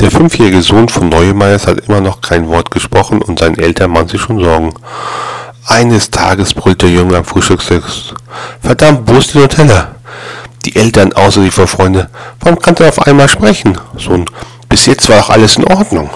Der fünfjährige Sohn von Neumeyers hat immer noch kein Wort gesprochen und seine Eltern machen sich schon Sorgen. Eines Tages brüllt der Junge am Frühstückstisch. Verdammt, wo ist die Nutella? Die Eltern außer sich vor Freunde. Warum kann er auf einmal sprechen? Sohn, bis jetzt war doch alles in Ordnung.